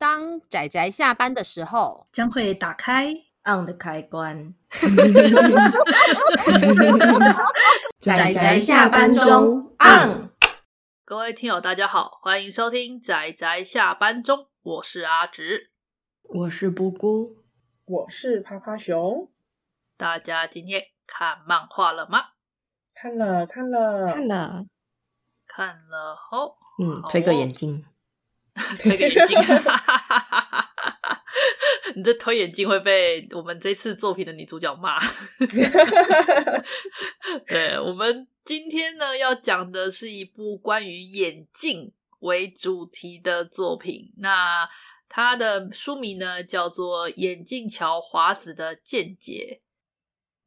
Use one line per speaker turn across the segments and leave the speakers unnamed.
当仔仔下班的时候，
将会打开
on 的开关。
仔仔下班中 on。
各位听友，大家好，欢迎收听仔仔下班中，我是阿直，
我是布姑，
我是趴趴熊。
大家今天看漫画了吗？
看了，看了，
看了，
看了。哦，
嗯，推个眼镜。
推个眼镜，你这推眼镜会被我们这次作品的女主角骂。对，我们今天呢要讲的是一部关于眼镜为主题的作品，那它的书名呢叫做《眼镜桥华子的见解》。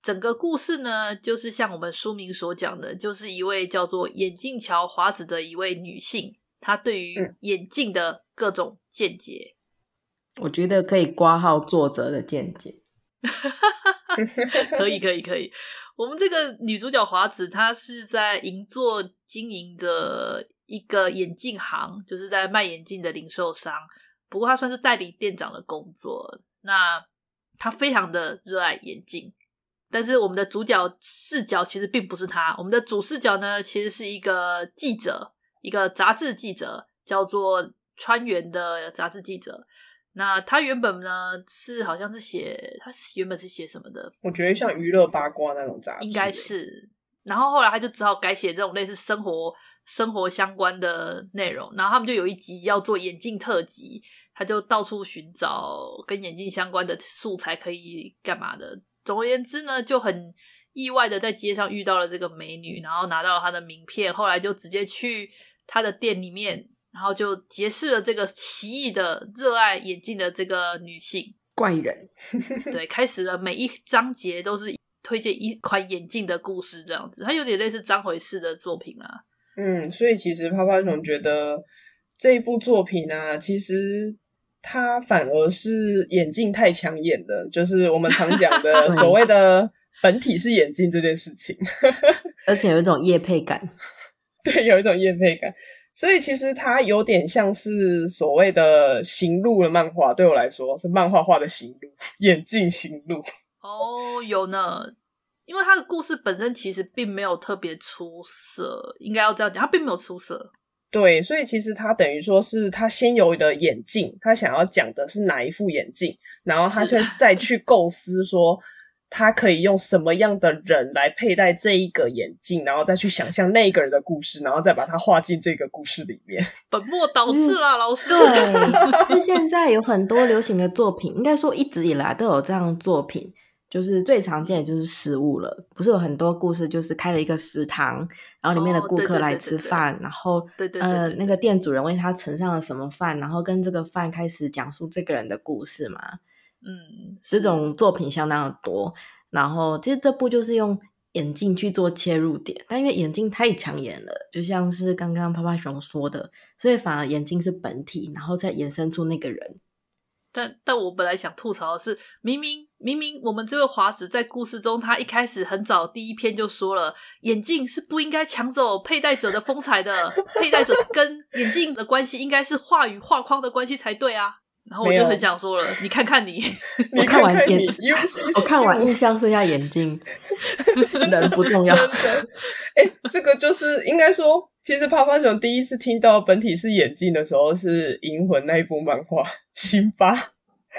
整个故事呢，就是像我们书名所讲的，就是一位叫做眼镜桥华子的一位女性。他对于眼镜的各种见解，
我觉得可以挂号作者的见解。
可以，可以，可以。我们这个女主角华子，她是在银座经营的一个眼镜行，就是在卖眼镜的零售商。不过，她算是代理店长的工作。那她非常的热爱眼镜，但是我们的主角视角其实并不是她，我们的主视角呢，其实是一个记者。一个杂志记者叫做川原的杂志记者，那他原本呢是好像是写，他是原本是写什么的？
我觉得像娱乐八卦那种杂志，
应该是。然后后来他就只好改写这种类似生活生活相关的内容。然后他们就有一集要做眼镜特辑，他就到处寻找跟眼镜相关的素材，可以干嘛的。总而言之呢，就很意外的在街上遇到了这个美女，然后拿到了她的名片，后来就直接去。她的店里面，然后就结识了这个奇异的热爱眼镜的这个女性
怪人，
对，开始了每一章节都是推荐一款眼镜的故事，这样子，它有点类似张回式的作品啊。
嗯，所以其实泡泡熊觉得这一部作品呢、啊，其实它反而是眼镜太抢眼了，就是我们常讲的 所谓的本体是眼镜这件事情，
而且有一种业配感。
对，有一种业配感，所以其实它有点像是所谓的行路的漫画。对我来说，是漫画画的行路，眼镜行路。
哦，有呢，因为它的故事本身其实并没有特别出色，应该要这样讲，它并没有出色。
对，所以其实他等于说是他先有的眼镜，他想要讲的是哪一副眼镜，然后他就再去构思说。他可以用什么样的人来佩戴这一个眼镜，然后再去想象那个人的故事，然后再把它画进这个故事里面。
本末倒置啦，嗯、老师。
对，是现在有很多流行的作品，应该说一直以来都有这样的作品，就是最常见的就是食物了。不是有很多故事，就是开了一个食堂，然后里面的顾客来吃饭，然后
对对对，呃，
那个店主人为他盛上了什么饭，然后跟这个饭开始讲述这个人的故事嘛。
嗯，
这种作品相当的多，然后其实这部就是用眼镜去做切入点，但因为眼镜太抢眼了，就像是刚刚趴趴熊说的，所以反而眼镜是本体，然后再延伸出那个人。
但但我本来想吐槽的是，明明明明我们这位华子在故事中，他一开始很早第一篇就说了，眼镜是不应该抢走佩戴者的风采的，佩戴者跟眼镜的关系应该是画与画框的关系才对啊。然后我就很想说了，你看看你，
我看完眼，我看完印象剩下眼睛，人不重要。
哎、欸，这个就是应该说，其实趴趴熊第一次听到本体是眼镜的时候，是《银魂》那一部漫画《新发》。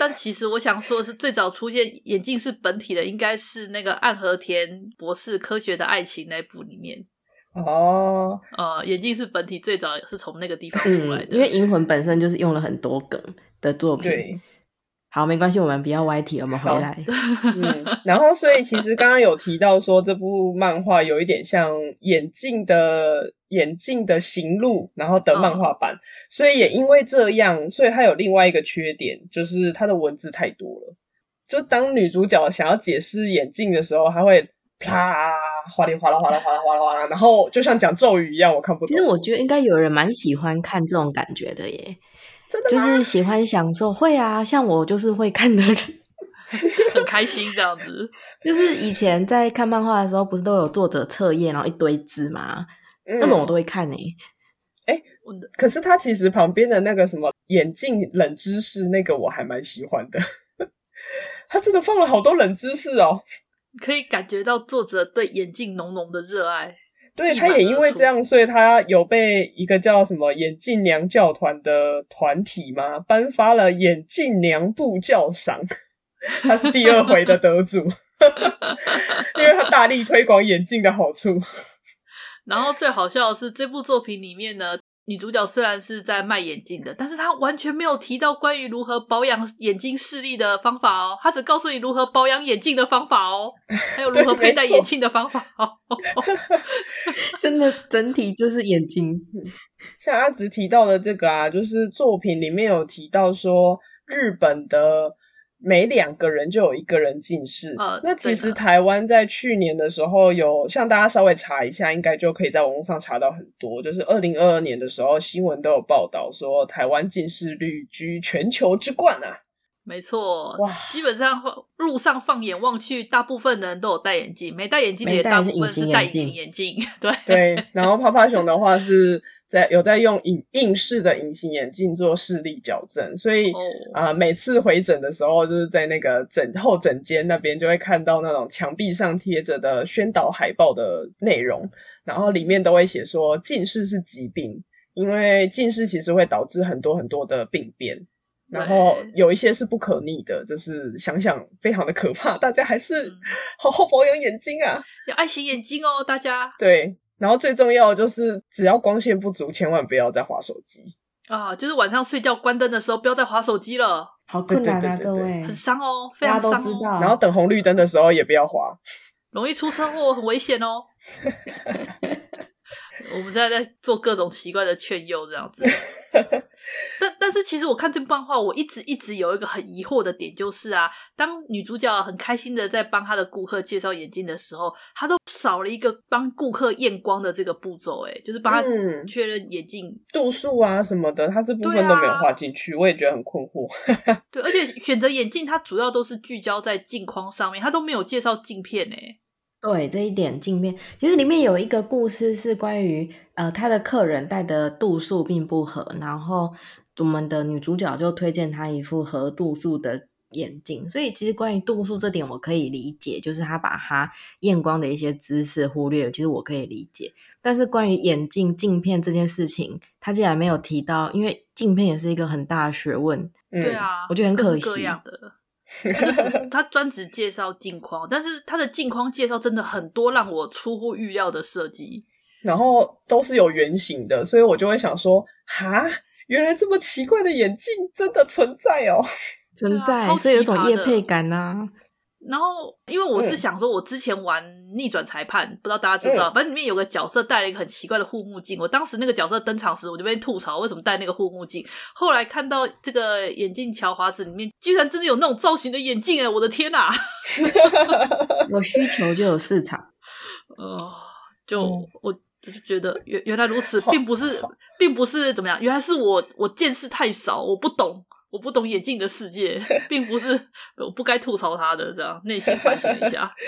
但其实我想说的是，最早出现眼镜是本体的，应该是那个暗和田博士《科学的爱情》那部里面。
哦，
呃，眼镜是本体，最早是从那个地方出来的，
嗯、因为《银魂》本身就是用了很多梗。的作品，
对，
好，没关系，我们不要歪题，我们回来。
嗯，然后，所以其实刚刚有提到说，这部漫画有一点像眼镜的眼镜的行路，然后的漫画版，哦，所以也因为这样，所以它有另外一个缺点，就是它的文字太多了。就当女主角想要解释眼镜的时候，她会啪，哗哩哗啦哗啦哗啦哗啦哗啦，然后就像讲咒语一样，我看不懂。
其实我觉得应该有人蛮喜欢看这种感觉的耶。就是喜欢享受，会啊，像我就是会看的人，
很开心这样子。
就是以前在看漫画的时候，不是都有作者测验，然后一堆字吗？嗯、那种我都会看诶、欸。
哎、欸，可是他其实旁边的那个什么眼镜冷知识，那个我还蛮喜欢的。他真的放了好多冷知识哦，
可以感觉到作者对眼镜浓浓的热爱。
对，他也因为这样，所以他有被一个叫什么眼镜娘教团的团体嘛，颁发了眼镜娘部教赏。他是第二回的得主，因为他大力推广眼镜的好处。
然后最好笑的是，这部作品里面呢，女主角虽然是在卖眼镜的，但是她完全没有提到关于如何保养眼睛视力的方法哦。她只告诉你如何保养眼镜的方法哦，还有如何 佩戴眼镜的方法哦。
真的，整体就是眼睛。
像阿直提到的这个啊，就是作品里面有提到说日本的。每两个人就有一个人近视。呃，那其实台湾在去年的时候有，像大家稍微查一下，应该就可以在网络上查到很多。就是二零二二年的时候，新闻都有报道说，台湾近视率居全球之冠啊。
没错，哇，基本上路上放眼望去，大部分的人都有戴眼镜，没戴眼镜的也大部分是戴隐形眼镜。对
对，然后趴趴熊的话是在有在用隐硬式的隐形眼镜做视力矫正，所以啊、每次回诊的时候，就是在那个诊后诊间那边就会看到那种墙壁上贴着的宣导海报的内容，然后里面都会写说近视是疾病，因为近视其实会导致很多很多的病变。然后有一些是不可逆的，就是想想非常的可怕，大家还是好好保养眼睛啊，
要爱惜眼睛哦，大家。
对，然后最重要的就是，只要光线不足，千万不要再划手机
啊！就是晚上睡觉关灯的时候，不要再划手机了，
好困难啊，各位，
很伤哦，非常伤哦。
然后等红绿灯的时候也不要滑，
容易出车祸，很危险哦。我们现在在做各种奇怪的劝诱，这样子。但但是，其实我看这部漫画，我一直一直有一个很疑惑的点，就是啊，当女主角很开心的在帮她的顾客介绍眼镜的时候，她都少了一个帮顾客验光的这个步骤，哎，就是帮她确认眼镜、嗯、
度数啊什么的，她这部分都没有画进去，啊、我也觉得很困惑。
对，而且选择眼镜，它主要都是聚焦在镜框上面，它都没有介绍镜片，哎。
对，这一点镜片，其实里面有一个故事是关于，呃，他的客人戴的度数并不合，然后我们的女主角就推荐他一副合度数的眼镜。所以其实关于度数这点，我可以理解，就是他把他验光的一些知识忽略，其实我可以理解。但是关于眼镜镜片这件事情，他竟然没有提到，因为镜片也是一个很大的学问。
嗯、
对啊，
我觉得很可惜。
各样的。他专职介绍镜框，但是他的镜框介绍真的很多，让我出乎预料的设计，
然后都是有原型的，所以我就会想说，哈，原来这么奇怪的眼镜真的存在哦，
存在，啊、所以有种夜配感呐、啊。
然后，因为我是想说，我之前玩逆转裁判，嗯、不知道大家知不知道，反正里面有个角色戴了一个很奇怪的护目镜。我当时那个角色登场时，我就被吐槽为什么戴那个护目镜。后来看到这个眼镜乔华子里面，居然真的有那种造型的眼镜哎！我的天哪！
有需求就有市场。
呃，就我就是觉得原原来如此，并不是，并不是怎么样，原来是我我见识太少，我不懂。我不懂眼镜的世界，并不是 我不该吐槽他的，这样内心反省一下。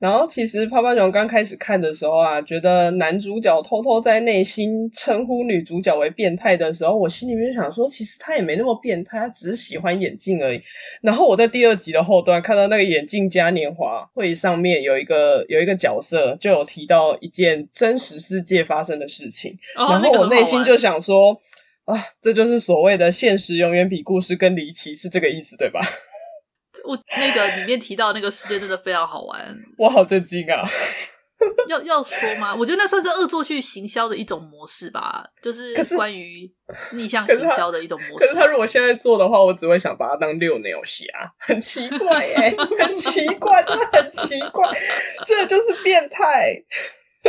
然后，其实泡泡熊刚开始看的时候啊，觉得男主角偷偷在内心称呼女主角为变态的时候，我心里面想说，其实他也没那么变态，他只是喜欢眼镜而已。然后我在第二集的后段看到那个眼镜嘉年华会上面有一个有一个角色就有提到一件真实世界发生的事情，哦、然后我内心就想说。啊，这就是所谓的现实永远比故事更离奇，是这个意思对吧？
我那个里面提到那个世界真的非常好玩，
我好震惊啊！
要要说吗？我觉得那算是恶作剧行销的一种模式吧，就是关于逆向行销的一种模式。
可是，可是他如果现在做的话，我只会想把它当六鸟侠，很奇怪哎、欸，很奇怪，真的很奇怪，这就是变态。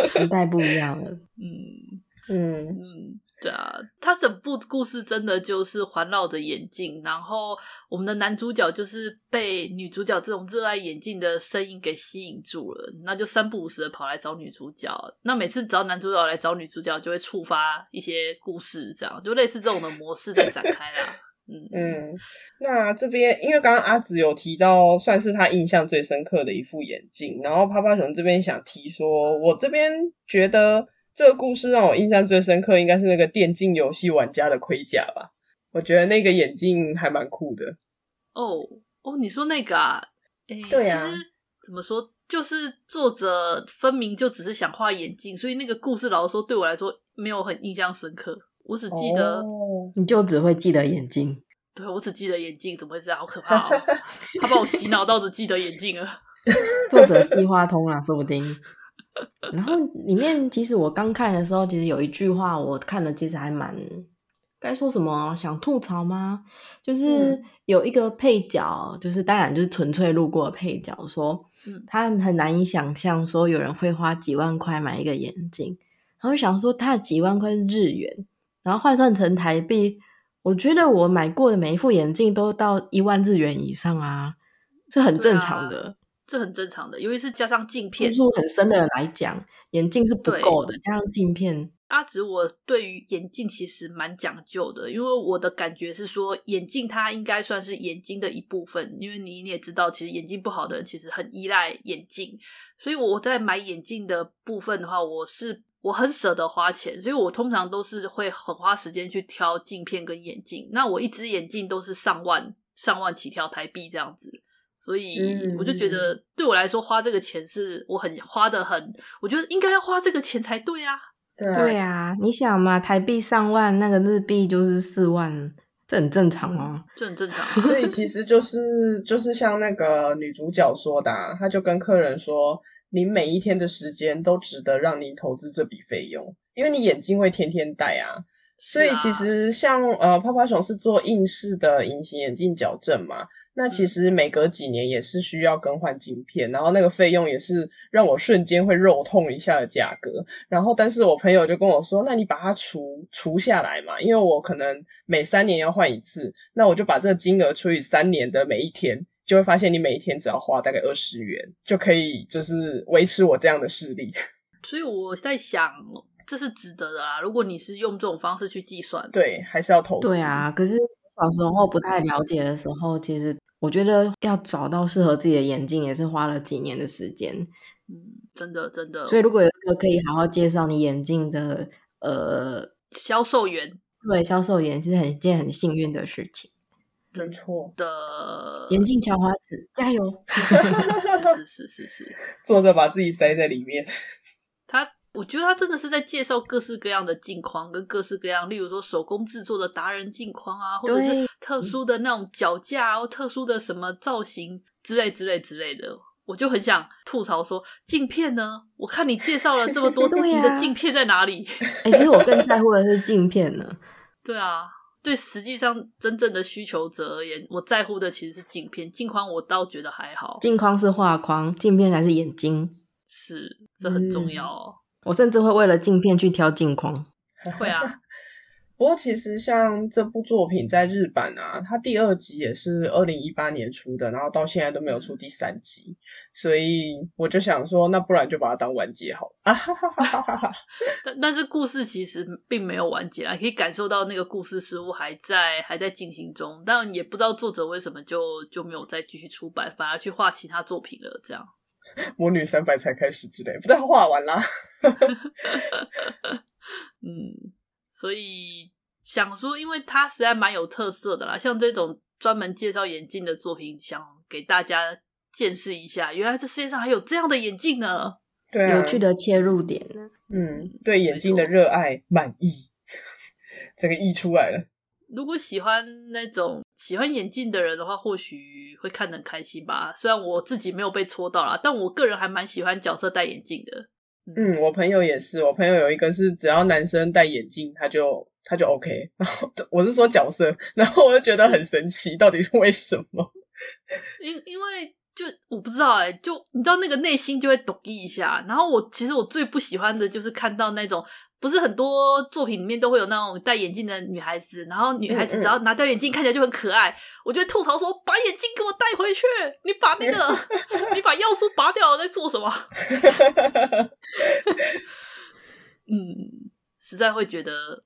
时代不一样了，
嗯
嗯
嗯。对啊，他整部故事真的就是环绕着眼镜，然后我们的男主角就是被女主角这种热爱眼镜的声音给吸引住了，那就三不五时的跑来找女主角。那每次只要男主角来找女主角，就会触发一些故事，这样就类似这种的模式在展开啦。嗯
嗯，那这边因为刚刚阿紫有提到，算是他印象最深刻的一副眼镜，然后趴趴熊这边想提说，我这边觉得。这个故事让我印象最深刻，应该是那个电竞游戏玩家的盔甲吧。我觉得那个眼镜还蛮酷的。
哦哦，你说那个啊？哎，
对啊。
其实怎么说，就是作者分明就只是想画眼镜，所以那个故事老实说对我来说没有很印象深刻。我只记得，
哦、你就只会记得眼镜。
对，我只记得眼镜，怎么会这样？好可怕哦！他把我洗脑到只记得眼镜了。
作者计划通了，说不定。然后里面其实我刚看的时候，其实有一句话我看了，其实还蛮该说什么？想吐槽吗？就是有一个配角，嗯、就是当然就是纯粹路过的配角，说他很难以想象说有人会花几万块买一个眼镜，然后想说他的几万块是日元，然后换算成台币。我觉得我买过的每一副眼镜都到一万日元以上啊，是很正常的，
啊、这很正常的。尤其是加上镜片，
度数很深的人来讲，眼镜是不够的。加上镜片，
阿直，我对于眼镜其实蛮讲究的，因为我的感觉是说，眼镜它应该算是眼睛的一部分。因为你你也知道，其实眼睛不好的人其实很依赖眼镜，所以我在买眼镜的部分的话，我是。我很舍得花钱，所以我通常都是会很花时间去挑镜片跟眼镜。那我一只眼镜都是上万、上万起跳台币这样子，所以我就觉得对我来说花这个钱是我很花的很，我觉得应该要花这个钱才对啊。
对啊，你想嘛，台币上万，那个日币就是四万，这很正常啊，
这很正常。
所以其实就是就是像那个女主角说的啊，她就跟客人说。你每一天的时间都值得让你投资这笔费用，因为你眼镜会天天戴啊。所以其实像呃，泡泡熊是做硬式的隐形眼镜矫正嘛，那其实每隔几年也是需要更换镜片，然后那个费用也是让我瞬间会肉痛一下的价格。然后，但是我朋友就跟我说，那你把它除除下来嘛，因为我可能每三年要换一次，那我就把这个金额除以三年的每一天。就会发现，你每一天只要花大概二十元，就可以就是维持我这样的视力。
所以我在想，这是值得的啊！如果你是用这种方式去计算，
对，还是要投资。
对啊，可是小时候不太了解的时候，其实我觉得要找到适合自己的眼镜，也是花了几年的时间。
嗯，真的真的。
所以如果有一个可以好好介绍你眼镜的呃
销售员，
对，销售员其实很一件很幸运的事情。
真错
的
眼镜小华子，加油！
是是是是是，
作者 把自己塞在里面。
他，我觉得他真的是在介绍各式各样的镜框，跟各式各样，例如说手工制作的达人镜框啊，或者是特殊的那种脚架，或特殊的什么造型之类之类之类的。我就很想吐槽说，镜片呢？我看你介绍了这么多，你的镜片在哪里？
哎、欸，其实我更在乎的是镜片呢。
对啊。对，实际上真正的需求者而言，我在乎的其实是镜片，镜框我倒觉得还好。
镜框是画框，镜片才是眼睛，
是，这很重要哦。
嗯，我甚至会为了镜片去挑镜框。
会啊。
不过，其实像这部作品在日版啊，它第二集也是二零一八年出的，然后到现在都没有出第三集，所以我就想说，那不然就把它当完结好了啊！哈哈哈哈哈。
但但是故事其实并没有完结啊，可以感受到那个故事似乎还在还在进行中，但也不知道作者为什么就就没有再继续出版，反而去画其他作品了。这样，
魔女三百才开始之类，不但画完啦。
嗯。所以想说，因为它实在蛮有特色的啦，像这种专门介绍眼镜的作品，想给大家见识一下，原来这世界上还有这样的眼镜呢。
对啊，
有趣的切入点呢。
嗯，对眼镜的热爱满意，这个溢出来了。
如果喜欢那种喜欢眼镜的人的话，或许会看得很开心吧。虽然我自己没有被戳到啦，但我个人还蛮喜欢角色戴眼镜的。
嗯，我朋友也是，我朋友有一个是只要男生戴眼镜，他就他就 OK。然后我是说角色，然后我就觉得很神奇，到底是为什么？
因因为就我不知道哎、欸，就你知道那个内心就会抖一下。然后我其实我最不喜欢的就是看到那种。不是很多作品里面都会有那种戴眼镜的女孩子，然后女孩子只要拿掉眼镜，看起来就很可爱。我就会吐槽说：“把眼镜给我带回去！你把那个，你把药素拔掉了，在做什么？” 嗯，实在会觉得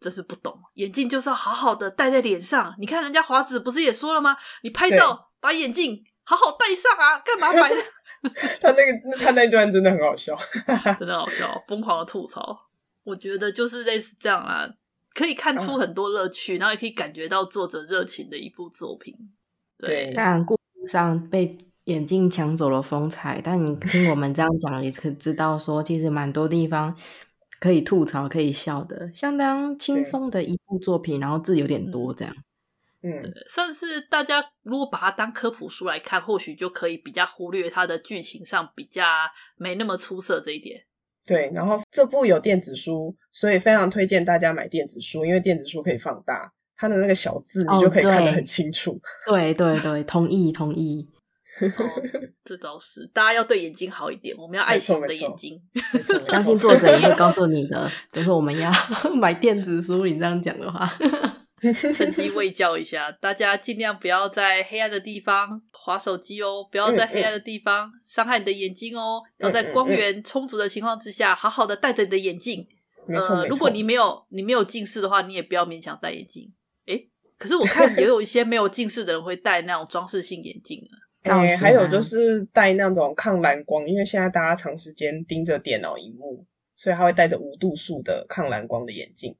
真是不懂。眼镜就是要好好的戴在脸上。你看人家华子不是也说了吗？你拍照把眼镜好好戴上啊，干嘛摆
他那个他那段真的很好笑，
真的好笑，疯狂的吐槽。我觉得就是类似这样啊，可以看出很多乐趣，嗯、然后也可以感觉到作者热情的一部作品。对，
但故事上被眼镜抢走了风采，但你听我们这样讲，也可知道说，其实蛮多地方可以吐槽、可以笑的，相当轻松的一部作品，然后字有点多，这样。
嗯，
对，甚至大家如果把它当科普书来看，或许就可以比较忽略它的剧情上比较没那么出色这一点。
对，然后这部有电子书，所以非常推荐大家买电子书，因为电子书可以放大它的那个小字，你就可以看得很清楚。
哦、对对对，同意同意。
哦，这倒是，大家要对眼睛好一点，我们要爱惜我们的眼睛。
相信作者也会告诉你的，比如说我们要买电子书，你这样讲的话。
趁机喂教一下，大家尽量不要在黑暗的地方划手机哦，不要在黑暗的地方伤害你的眼睛哦。嗯嗯、要在光源充足的情况之下，好好的戴着你的眼镜。呃，如果你没有你没有近视的话，你也不要勉强戴眼镜。诶，可是我看也有一些没有近视的人会戴那种装饰性眼镜啊。
哎，还有就是戴那种抗蓝光，因为现在大家长时间盯着电脑荧幕，所以他会戴着无度数的抗蓝光的眼镜。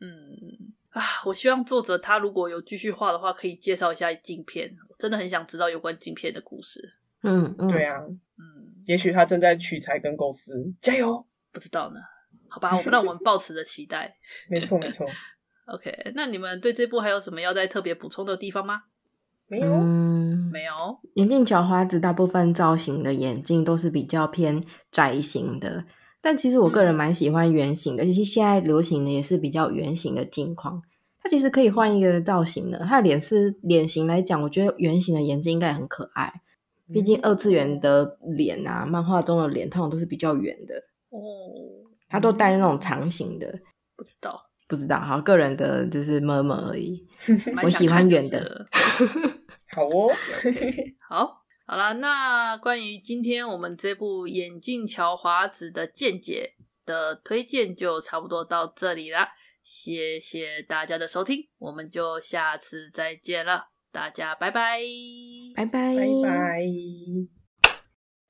嗯。啊，我希望作者他如果有继续画的话，可以介绍一下镜片。我真的很想知道有关镜片的故事。
嗯嗯，
对啊，嗯，也许他正在取材跟构思，加油！
不知道呢，好吧，我让我们抱持着期待。
没错没错。
OK，那你们对这部还有什么要再特别补充的地方吗？
没有，
嗯，
没有。
眼镜桥华子大部分造型的眼镜都是比较偏窄型的。但其实我个人蛮喜欢圆形的，而且、嗯、现在流行的也是比较圆形的镜框。它其实可以换一个造型的。它的脸是脸型来讲，我觉得圆形的眼镜应该很可爱。毕竟二次元的脸啊，漫画中的脸通常都是比较圆的。
哦，
它都戴那种长形的。
不知道，
不知道。好，个人的就是么么而已。
我
喜欢圆的。
好哦，
好。好了，那关于今天我们这部《眼镜桥华子》的见解的推荐就差不多到这里啦，谢谢大家的收听，我们就下次再见了，大家拜拜，
拜拜，
拜拜。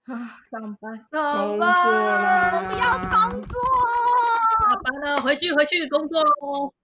啊，上班，
上班，
我不要工作，
下班了，回去回去工作喽。